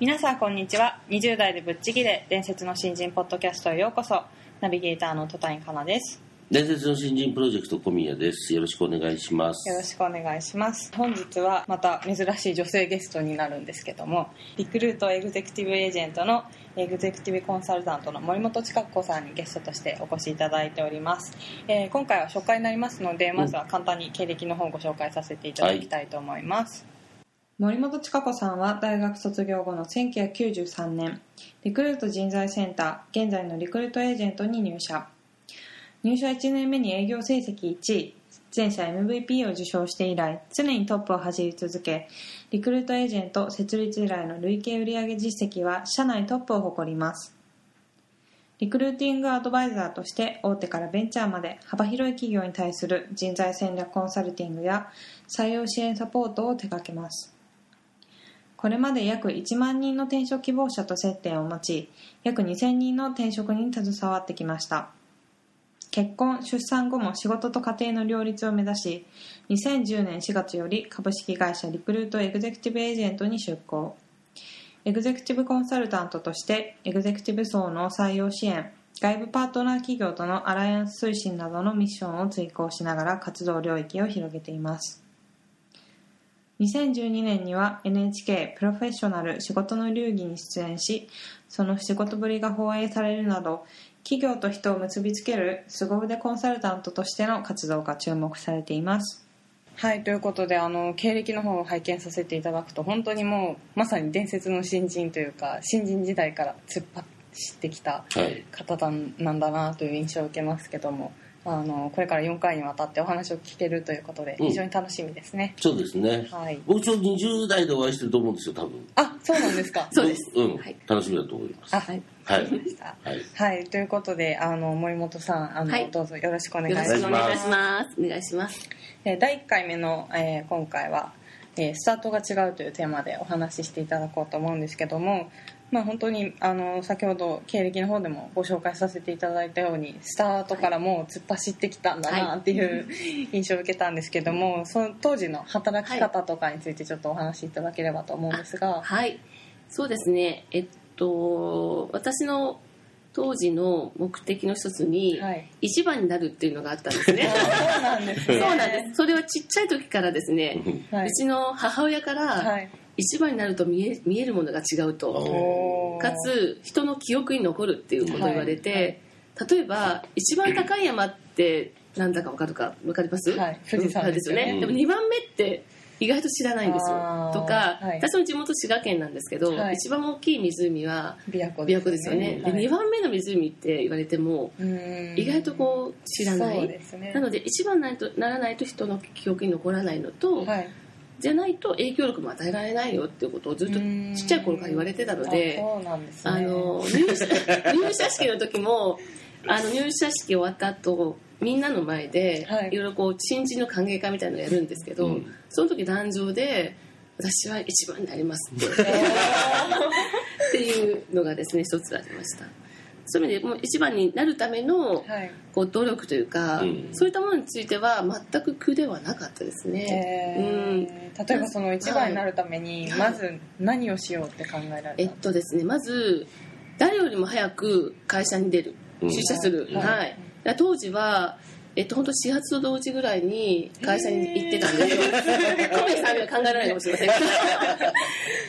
皆さんこんにちは。20代でぶっちぎれ伝説の新人ポッドキャストへようこそ。ナビゲーターの戸谷香奈です。伝説の新人プロジェクト小宮です。よろしくお願いします。よろしくお願いします。本日はまた珍しい女性ゲストになるんですけどもリクルートエグゼクティブエージェントのエグゼクティブコンサルタントの森本千佳子さんにゲストとしてお越しいただいております、えー今回は初回になりますのでまずは簡単に経歴の方をご紹介させていただきたいと思います、森本千佳子さんは大学卒業後の1993年リクルート人材センター現在のリクルートエージェントに入社。入社1年目に営業成績1位全社 MVP を受賞して以来常にトップを走り続けリクルートエージェント設立以来の累計売上実績は社内トップを誇ります。リクルーティングアドバイザーとして大手からベンチャーまで幅広い企業に対する人材戦略コンサルティングや採用支援サポートを手掛けます。これまで約1万人の転職希望者と接点を持ち約2000人の転職に携わってきました。結婚出産後も仕事と家庭の両立を目指し2010年4月より株式会社リクルートエグゼクティブエージェントに出向。エグゼクティブコンサルタントとしてエグゼクティブ層の採用支援外部パートナー企業とのアライアンス推進などのミッションを追行しながら活動領域を広げています。2012年には NHK プロフェッショナル仕事の流儀に出演しその仕事ぶりが放映されるなど企業と人を結びつける凄腕コンサルタントとしての活動が注目されています。はいということであの経歴の方を拝見させていただくと本当にもうまさに伝説の新人というか新人時代から突っ走ってきたはい。方だなんだなという印象を受けますけどもあのこれから4回にわたってお話を聞けるということでうん。非常に楽しみですね、そうですね。はい。僕ちょうど20代でお会いしてると思うんですよ多分。あそうなんです。かそうですうん、はい。楽しみだと思います。あはい。はいわかりました。はい。はい、ということであの森本さんあの、はい。どうぞよろしくお願いよします。ろしくお願いします。お願いします。えー第1回目の、えー今回は、えースタートが違う」というテーマでお話ししていただこうと思うんですけども、まあ、本当にあの先ほど経歴の方でもご紹介させていただいたようにスタートからもう突っ走ってきたんだなっていう印象を受けたんですけどもその当時の働き方とかについてちょっとお話しいただければと思うんですが。はい。そうですね。えっと、私の当時の目的の一つに、はい、一番になるっていうのがあったんですね。そうなんですねそうなんです。それはちっちゃい時からですね、はいうちの母親から、はい一番になると見え見えるものが違うと。かつ、人の記憶に残るっていうことを言われて、はい。はい例えば、一番高い山ってなんだかわかるか？わかります？はい。富士山うんですよね。でも2番目って意外と知らないんですよ。とか、はい。私の地元滋賀県なんですけど、はい。一番大きい湖は琵琶湖ですよね。はい。で、2番目の湖って言われても、意外とこう知らない。ね。なので、一番ないとならないと人の記憶に残らないのと、はいじゃないと影響力も与えられないよっていうことをずっとちっちゃい頃から言われてたので、あの入社入社式の時もあの入社式終わった後みんなの前で、はい。い、ろいろこう新人の歓迎会みたいなのをやるんですけど、うん。その時壇上で私は一番になりますって。っていうのがですね一つありましたそういう意味でもう一番になるためのはい。こう努力というか、うん。そういったものについては全く苦ではなかったですね、うん。えー例えばその一番になるためにはい。まず何をしようって考えられた？えっとですねまず誰よりも早く会社に出るうん。出社する、はい。はい。当時はえっと本当始発と同時ぐらいに会社に行ってたんですよ。小宮さんには考えられないかもしれません。け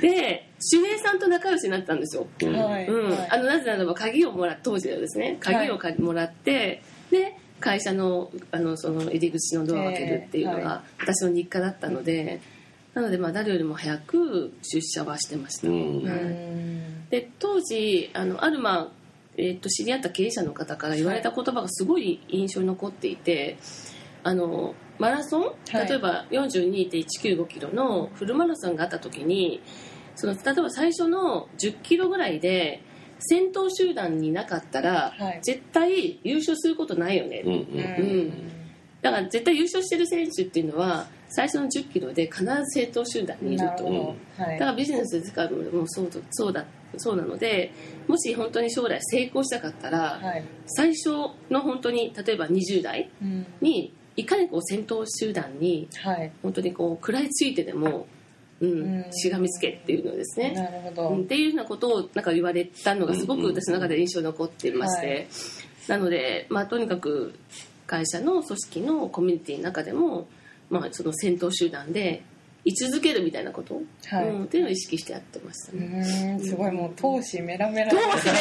ど。で、守衛さんと仲良しになったんですよ。うん。はい。うん。はい。あのなぜならば鍵をもら当時はですね鍵をかもらって、で会社のあのその入り口のドアを開けるっていうのが私の日課だったので、なのでまあ誰よりも早く出社はしてました。うん。で当時あのあるまあえー、と知り合った経営者の方から言われた言葉がすごい印象に残っていて、あのマラソンはい。例えば42.195キロのフルマラソンがあった時にその例えば最初の10キロぐらいで先頭集団になかったら、はい。絶対優勝することないよね、うんうん。うん。だから絶対優勝してる選手っていうのは最初の10キロで必ず先頭集団にいると。はい。だからビジネスで使うのもそうだそうだそうなのでもし本当に将来成功したかったら、はい。最初の本当に例えば20代うん。にいかにこう先頭集団にはい。本当にこう食らいついてでも、うんうん。しがみつけっていうのですね、なるほど、うんっていうようなことをなんか言われたのがすごく私の中で印象に残っていまして、はなので、まあ、とにかく会社の組織のコミュニティの中でも、まあ、その先頭集団で居続けるみたいなこと、はい。うん、っていうのを意識してやってましたうね。すごいもう闘志メラメラどうしてね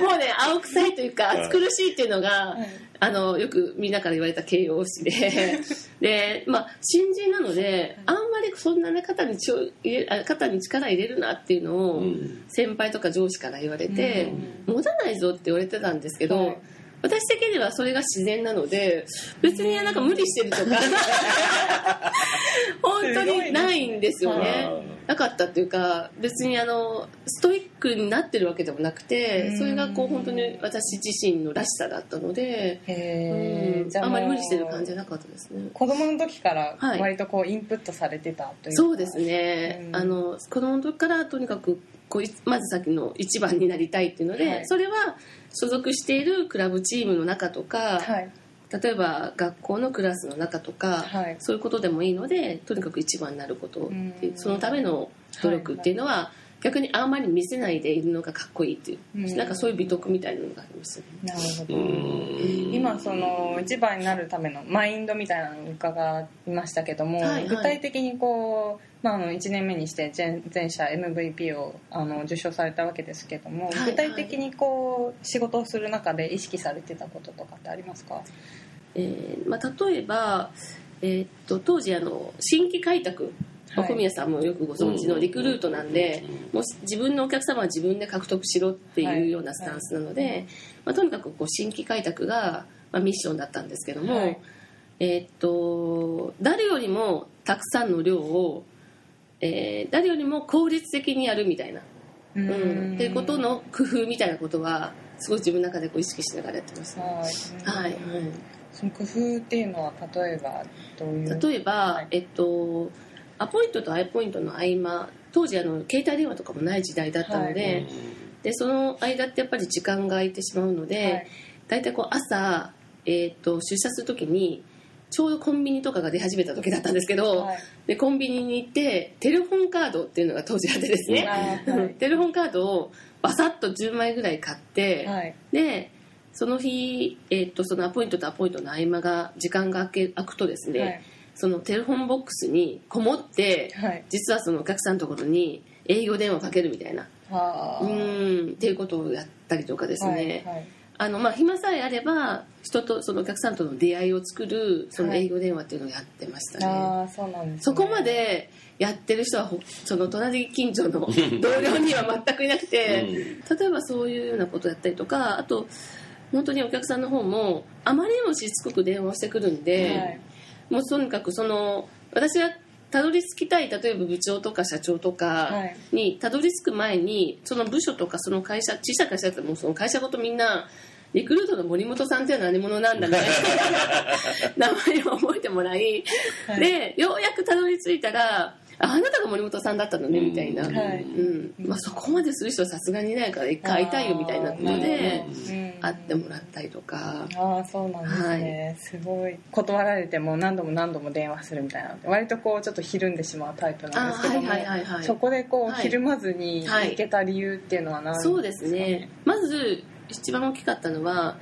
もうね青臭いというか暑苦しいっていうのが、はい。あのよくみんなから言われた形容詞で。で、まあ、新人なのであんまりそんなね肩にちょ入れあ肩に力入れるなっていうのをうん。先輩とか上司から言われて、持たないぞって言われてたんですけど、はい私的にはそれが自然なので別になんか無理してるとか 本当にないんですよね。な。かったっていうか別にあのストイックになってるわけでもなくてそれがこう本当に私自身のらしさだったので、うんあんまり無理してる感じじじゃなかったですね。子供の時からはい。割とこうインプットされてたというか。そうですね、うん。あの子供の時からとにかくこういまずさっきの一番になりたいっていうので、はい。それは所属しているクラブチームの中とか、はい。例えば学校のクラスの中とか、はい。そういうことでもいいのでとにかく一番になることっていううん。そのための努力っていうのは、逆にあんまり見せないでいるのがかっこいいっていう、うん。なんかそういう美徳みたいなのがありましたね。なるほうどん。今その一番になるためのマインドみたいなのを伺いましたけども、はいはい。具体的にこう、まあ、あの1年目にして全全社 MVP をあの受賞されたわけですけども、はいはい。具体的にこう仕事をする中で意識されてたこととかってありますか？えーまあ、例えば、えーっと当時あの新規開拓小宮さんもよくご存知のリクルートなんで、もう自分のお客様は自分で獲得しろっていうようなスタンスなので、はい。まあ、とにかくこう新規開拓が、まあ、ミッションだったんですけども、はい。えーっと誰よりもたくさんの量を、えー誰よりも効率的にやるみたいな、ううん、っていうことの工夫みたいなことはすごい自分の中でこう意識しながらやってました。はい、はい、はいその工夫っていうのは例えばどういう？例えば、はいえっと、アポイントとアイポイントの合間当時あの携帯電話とかもない時代だったので,、はい。でその間ってやっぱり時間が空いてしまうので、はい。大体こう朝、えっと出社する時にちょうどコンビニとかが出始めた時だったんですけど、はい。でコンビニに行ってテレホンカードっていうのが当時あってですね、あーはい。テレホンカードをバサッと10枚ぐらい買って、はい。でその日、えっとそのアポイントとアポイントの合間が時間が空け空くとですね、はい。そのテレフォンボックスにこもって、はい。実はそのお客さんのところに営業電話をかけるみたいな。はあ。うんっていうことをやったりとかですね、はいはいあのまあ暇さえあれば人とそのお客さんとの出会いを作るその営業電話っていうのをやってましたね、ああそうなんです、ね、そこまでやってる人はほその隣近所の 同僚には全くいなくて、例えばそういうようなことをやったりとかあと本当にお客さんの方もあまりにもしつこく電話をしてくるんで、はい。もうとにかくその私がたどり着きたい例えば部長とか社長とかはい。にたどり着く前にその部署とかその会社小さい会社だったらもうその会社ごとみんなリクルートの森本さんって何者なんだみたいな 名前を覚えてもらい。でようやくたどり着いたらああなたが森本さんだったのねみたいな、うんはい。うん。まあ、そこまでする人はさすがにいないから一回会いたいよみたいなのであーうん。会ってもらったりとか。ああそうなんですね、すごい。断られても何度も何度も電話するみたいな割とこうちょっとひるんでしまうタイプなんですけども、はいはいはいはい。そこでこう、はいひるまずにはい行けた理由っていうのは何ですか、そうですね。まず一番大きかったのは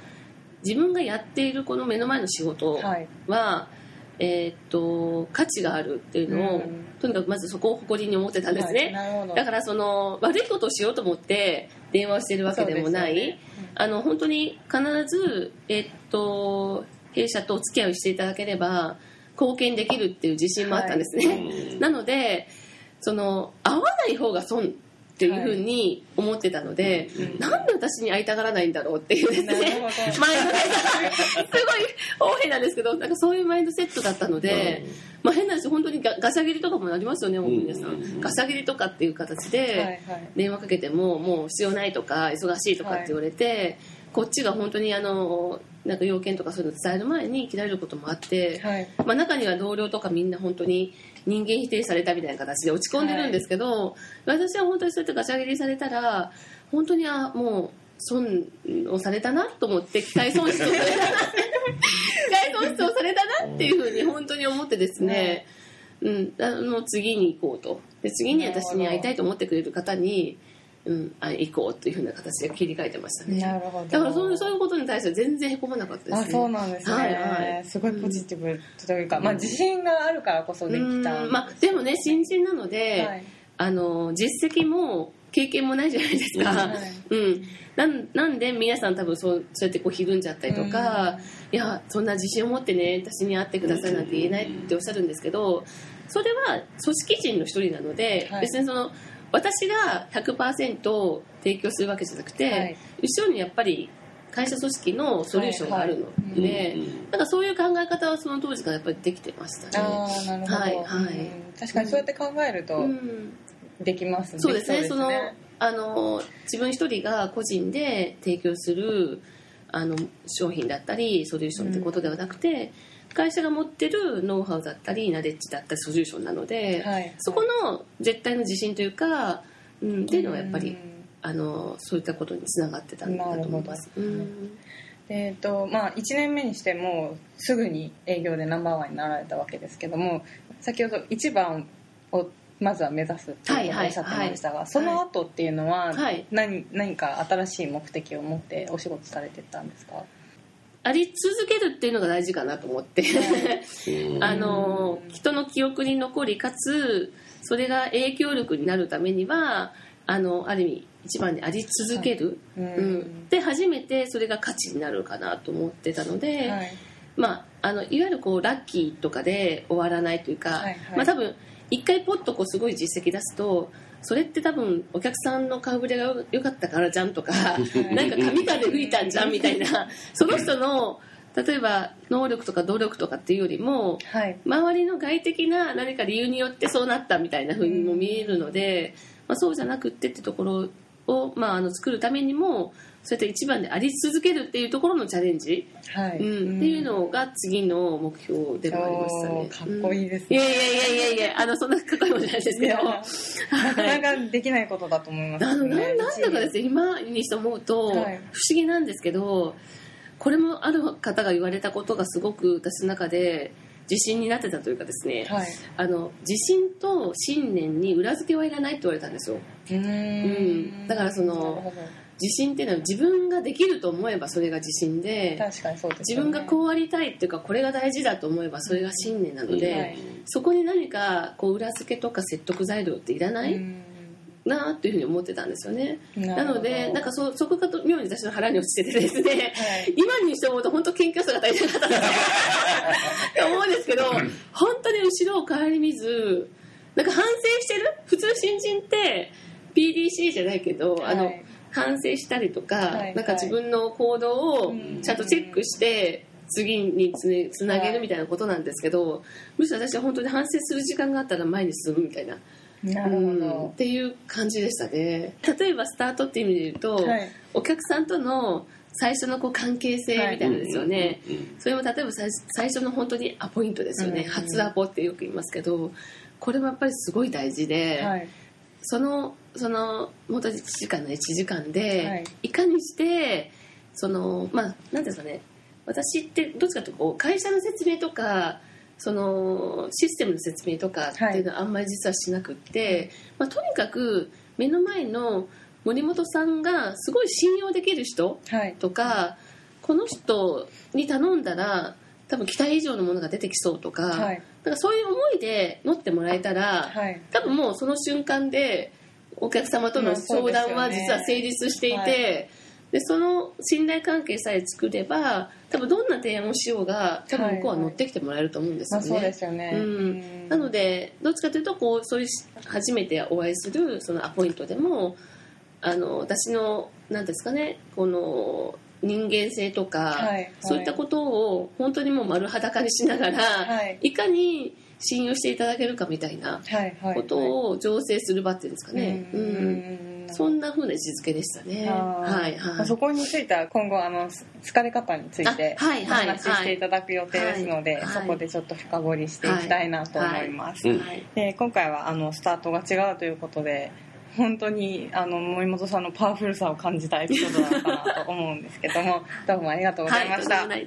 自分がやっているこの目の前の仕事はい。は、えーっと価値があるっていうのを、うん。とにかくまずそこを誇りに思ってたんですはいね、なるほど。だからその悪いことをしようと思って電話をしてるわけでもない、そうですよね。あの本当に必ず、えーっと弊社とお付き合いをしていただければ貢献できるっていう自信もあったんですね、うんなのでその会わない方が損っていうふうに思ってたので、うんなんで私に会いたがらないんだろうっていうですねマインドセットすごい大変なんですけどなんかそういうマインドセットだったので、まあ、変な話本当にガガシャ切りとかもありますよね、本当に皆さん、うんガシャ切りとかっていう形で、はいはい。電話かけてももう必要ないとか忙しいとかって言われて、こっちが本当にあのなんか要件とかそういうの伝える前に切られることもあって、はい。まあ、中には同僚とかみんな本当に人間否定されたみたいな形で落ち込んでるんですけど、私は本当にそうやってガチャ切りされたら本当にあもう損をされたなと思って機械損失をされた。な機械損失をされたなっていうふうに本当に思ってですね、うん、あの次に行こうと。で次に私に会いたいと思ってくれる方に、うん、あ行こうというふうな形で切り替えてましたね。なるほど。だからそういうそういうことに対しては全然へこまなかったですね。あそうなんですね、はいはい。すごいポジティブというか、まあ、自信があるからこそできた。まあ、でもね新人なので、はい。あの実績も経験もないじゃないですか、はい。うん、なんなんで皆さん多分そうそうやってこうひるんじゃったりとか、いやそんな自信を持ってね私に会ってくださいなんて言えないっておっしゃるんですけどそれは組織人の一人なので、はい。別にその私が100%提供するわけじゃなくて、はい。後ろにやっぱり会社組織のソリューションがあるのうんで、うん。なんかそういう考え方はその当時からやっぱりできてましたね。はいはい。うん。確かにそうやって考えるとうん。できますね、そうですね。きそのあの自分一人が個人で提供するあの商品だったりソリューションってことではなくて、会社が持ってるノウハウだったりナレッジだったりソリューションなので、はい。そこの絶対の自信というか、うん、っていうのはやっぱり、うん。あのそういったことにつながってたんだと思います。えーとまあ、1年目にしてもうすぐに営業でナンバーワンになられたわけですけども先ほど1番をまずは目指すっていうことをおっしゃってましたが、その後っていうのははい。何,、何か新しい目的を持ってお仕事されてたんですか？あり続けるっていうのが大事かなと思って、うん。あの人の記憶に残りかつそれが影響力になるためにはあのある意味一番にあり続ける、ううん。で初めてそれが価値になるかなと思ってたので、はい。まあ、あのいわゆるこうラッキーとかで終わらないというか、はいはい。まあ、多分一回ポッとこうすごい実績出すとそれって多分お客さんの顔ぶれが良かったからじゃんとか なんか神風吹いたんじゃんみたいな。その人の例えば能力とか努力とかっていうよりもはい。周りの外的な何か理由によってそうなったみたいな風にも見えるので、まあ、そうじゃなくってってところを、まあ、あの作るためにもそうやって一番であり続けるっていうところのチャレンジ、はい。うん。っていうのが次の目標でもありましたね。かっこいいですうん。いねやいやいやいやいやあのそんなかっこいいもんじゃないですけど。なかなかできないことだと思いますあのななんだかですねね今にして思うと、不はい。思議なんですけどこれもある方が言われたことがすごく私の中で自信になってたというかですね、はい。あの自信と信念に裏付けはいらないって言われたんですよ。うーん。うん。だからその自信っていうのは自分ができると思えばそれが自信で確かにそうです自分がこうありたいっていうかこれが大事だと思えばそれが信念なので、はい。そこに何かこう裏付けとか説得材料っていらない、うんなっていうふうに思ってたんですよね。なのでなんかそそこがと妙に私の腹に落ちててですね、はい。今にして思うと本当謙虚さが足りなかったなって思うんですけど本当に後ろを顧みずなんか反省してる？普通新人って PDC じゃないけど、あのはい反省したりとか、はい。なんか自分の行動をうんちゃんとチェックして次につ,、ね、つなげるみたいなことなんですけど、むしろ私は本当に反省する時間があったら前に進むみたいななるほうんっどていう感じでしたね。例えばスタートっていう意味で言うと、はい。お客さんとの最初のこう関係性みたいなのですよね、それも例えば最最初の本当にアポイントですよね、うん初アポってよく言いますけどこれもやっぱりすごい大事で、はい。そのその本当に1時間の1時間で、はい。い、かにしてそのまあ何ですかね。私ってどっちかというとこう会社の説明とかそのシステムの説明とかっていうのはあんまり実はしなくって、まあ、とにかく目の前の森本さんがすごい信用できる人はい。とかこの人に頼んだら多分期待以上のものが出てきそうとか,、はい。なんかそういう思いで乗ってもらえたら、はい。多分もうその瞬間でお客様との相談は実は成立していて、でその信頼関係さえ作れば多分どんな提案をしようが多分向こうは乗ってきてもらえると思うんですまあ、よね。そうですよね、うん。なのでどっちかというとこうそういう初めてお会いするそのアポイントでもあの私の何ですかねこの人間性とか、はいはい。そういったことを本当にもう丸裸にしながら、はい。い、かに信用していただけるかみたいなことを醸成する場っていうんですかね、うそんな風な位置づけでしたね。はいはい。そこについては今後あの疲れ方についてあはいおはい。話ししていただく予定ですので、はいはい。そこでちょっと深掘りしていきたいなと思います、はいはいで今回はあのスタートが違うということで本当にあの森本さんのパワフルさを感じたエピソードだったなと思うんですけどもどうもありがとうございました、はい、